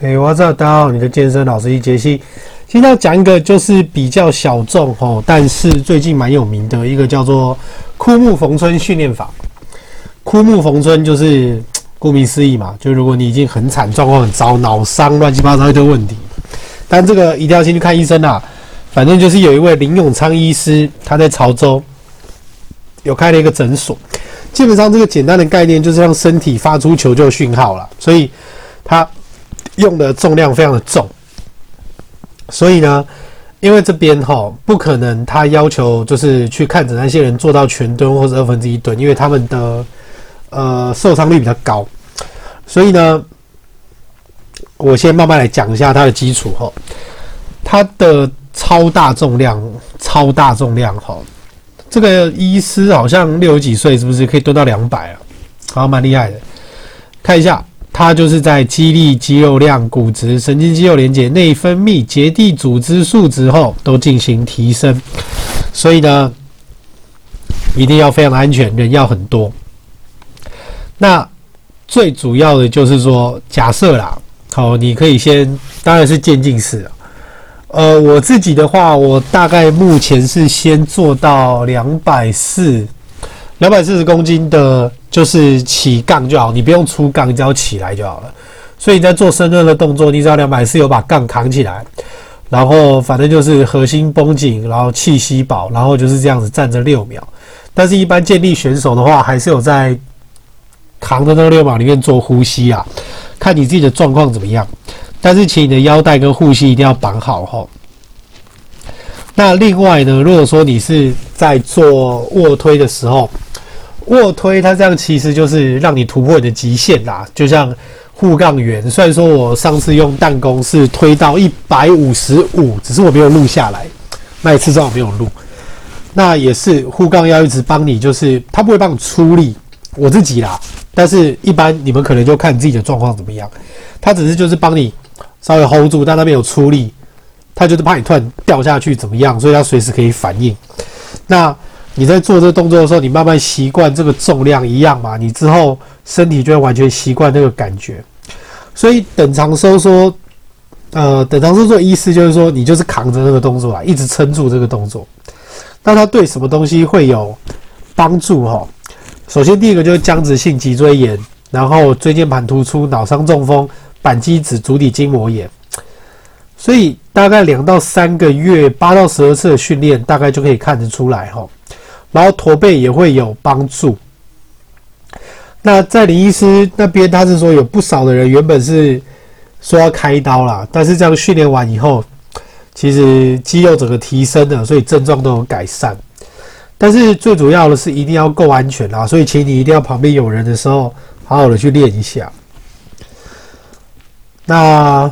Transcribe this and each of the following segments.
嘿，我知道，大家好，你的健身老师一杰西，今天要讲一个就是比较小众吼，但是最近蛮有名的一个叫做枯木逢春训练法。枯木逢春就是顾名思义嘛，就如果你已经很惨，状况很糟，脑伤乱七八糟一堆问题，但这个一定要先去看医生啊。反正就是有一位林永昌医师，他在潮州有开了一个诊所，基本上这个简单的概念就是让身体发出求救讯号了，所以他。用的重量非常的重，所以呢，因为这边哈不可能，他要求就是去看诊那些人做到全蹲或者二分之一蹲，因为他们的呃受伤率比较高，所以呢，我先慢慢来讲一下它的基础哈，它的超大重量，超大重量哈，这个医师好像六十几岁，是不是？可以蹲到两百啊？好像蛮厉害的，看一下。它就是在肌力、肌肉量、骨质、神经肌肉连接、内分泌、结缔组织数值后都进行提升，所以呢，一定要非常安全，人要很多。那最主要的就是说，假设啦，好，你可以先，当然是渐进式。呃，我自己的话，我大概目前是先做到两百四，两百四十公斤的。就是起杠就好，你不用出杠，你只要起来就好了。所以你在做深蹲的动作，你只要两百四有把杠扛起来，然后反正就是核心绷紧，然后气息饱，然后就是这样子站着六秒。但是，一般健力选手的话，还是有在扛的那个六秒里面做呼吸啊，看你自己的状况怎么样。但是，请你的腰带跟护膝一定要绑好吼。那另外呢，如果说你是在做卧推的时候，卧推，它这样其实就是让你突破你的极限啦。就像护杠员，虽然说我上次用弹弓是推到一百五十五，只是我没有录下来，那一次正好没有录。那也是护杠要一直帮你，就是他不会帮你出力，我自己啦。但是一般你们可能就看自己的状况怎么样，他只是就是帮你稍微 hold 住，但他没有出力，他就是怕你突然掉下去怎么样，所以他随时可以反应。那。你在做这个动作的时候，你慢慢习惯这个重量一样嘛，你之后身体就会完全习惯那个感觉。所以等长收缩，呃，等长收缩意思就是说，你就是扛着那个动作啊，一直撑住这个动作。那它对什么东西会有帮助哈？首先第一个就是僵直性脊椎炎，然后椎间盘突出、脑伤中风、板机指、足底筋膜炎。所以大概两到三个月，八到十二次的训练，大概就可以看得出来哈。然后驼背也会有帮助。那在林医师那边，他是说有不少的人原本是说要开刀啦，但是这样训练完以后，其实肌肉整个提升了，所以症状都有改善。但是最主要的是一定要够安全啦，所以请你一定要旁边有人的时候，好好的去练一下。那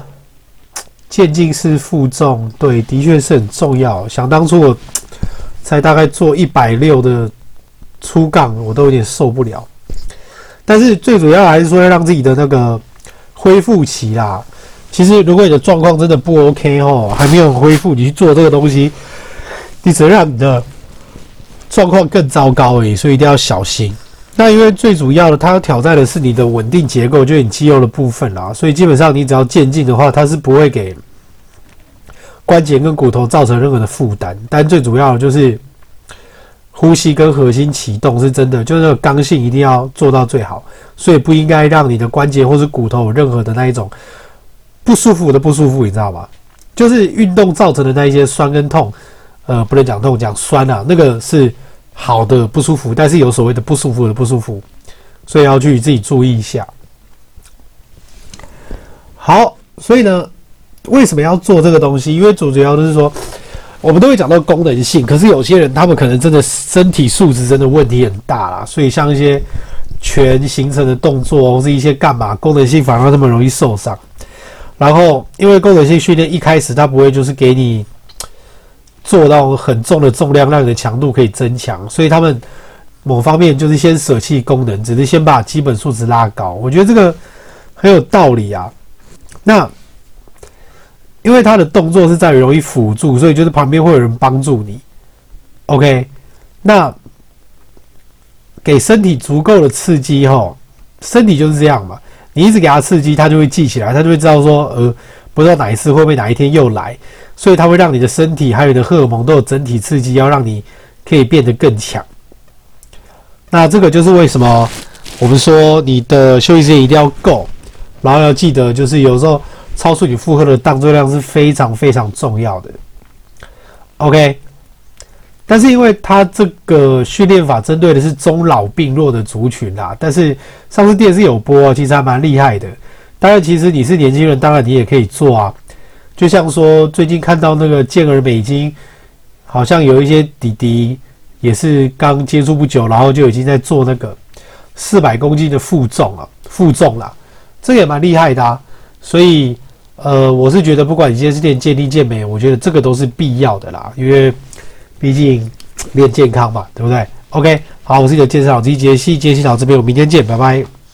渐进式负重，对，的确是很重要。想当初我。才大概做一百六的粗杠，我都有点受不了。但是最主要还是说要让自己的那个恢复期啦。其实如果你的状况真的不 OK 哦，还没有恢复，你去做这个东西，你只能让你的状况更糟糕而已。所以一定要小心。那因为最主要的，它要挑战的是你的稳定结构，就是你肌肉的部分啦。所以基本上你只要渐进的话，它是不会给。关节跟骨头造成任何的负担，但最主要的就是呼吸跟核心启动是真的，就是那个刚性一定要做到最好，所以不应该让你的关节或是骨头有任何的那一种不舒服的不舒服，你知道吗？就是运动造成的那一些酸跟痛，呃，不能讲痛，讲酸啊，那个是好的不舒服，但是有所谓的不舒服的不舒服，所以要去自己注意一下。好，所以呢。为什么要做这个东西？因为主要就是说，我们都会讲到功能性，可是有些人他们可能真的身体素质真的问题很大啦，所以像一些全行程的动作或是一些干嘛，功能性反而那么容易受伤。然后，因为功能性训练一开始他不会就是给你做到很重的重量，让你的强度可以增强，所以他们某方面就是先舍弃功能，只是先把基本素质拉高。我觉得这个很有道理啊。那。因为他的动作是在于容易辅助，所以就是旁边会有人帮助你。OK，那给身体足够的刺激，吼，身体就是这样嘛。你一直给他刺激，他就会记起来，他就会知道说，呃，不知道哪一次会不会哪一天又来，所以他会让你的身体还有你的荷尔蒙都有整体刺激，要让你可以变得更强。那这个就是为什么我们说你的休息时间一定要够，然后要记得，就是有时候超出你负荷的当作量是非常非常重要的。OK。但是因为它这个训练法针对的是中老病弱的族群啦，但是上次电视有播，其实还蛮厉害的。当然，其实你是年轻人，当然你也可以做啊。就像说最近看到那个健儿美津，好像有一些弟弟也是刚接触不久，然后就已经在做那个四百公斤的负重了，负重了，这也蛮厉害的啊。所以，呃，我是觉得不管你今天是练健力健美，我觉得这个都是必要的啦，因为。毕竟练健康嘛，对不对？OK，好，我是你的健身老师杰西，杰西老师这边，我们明天见，拜拜。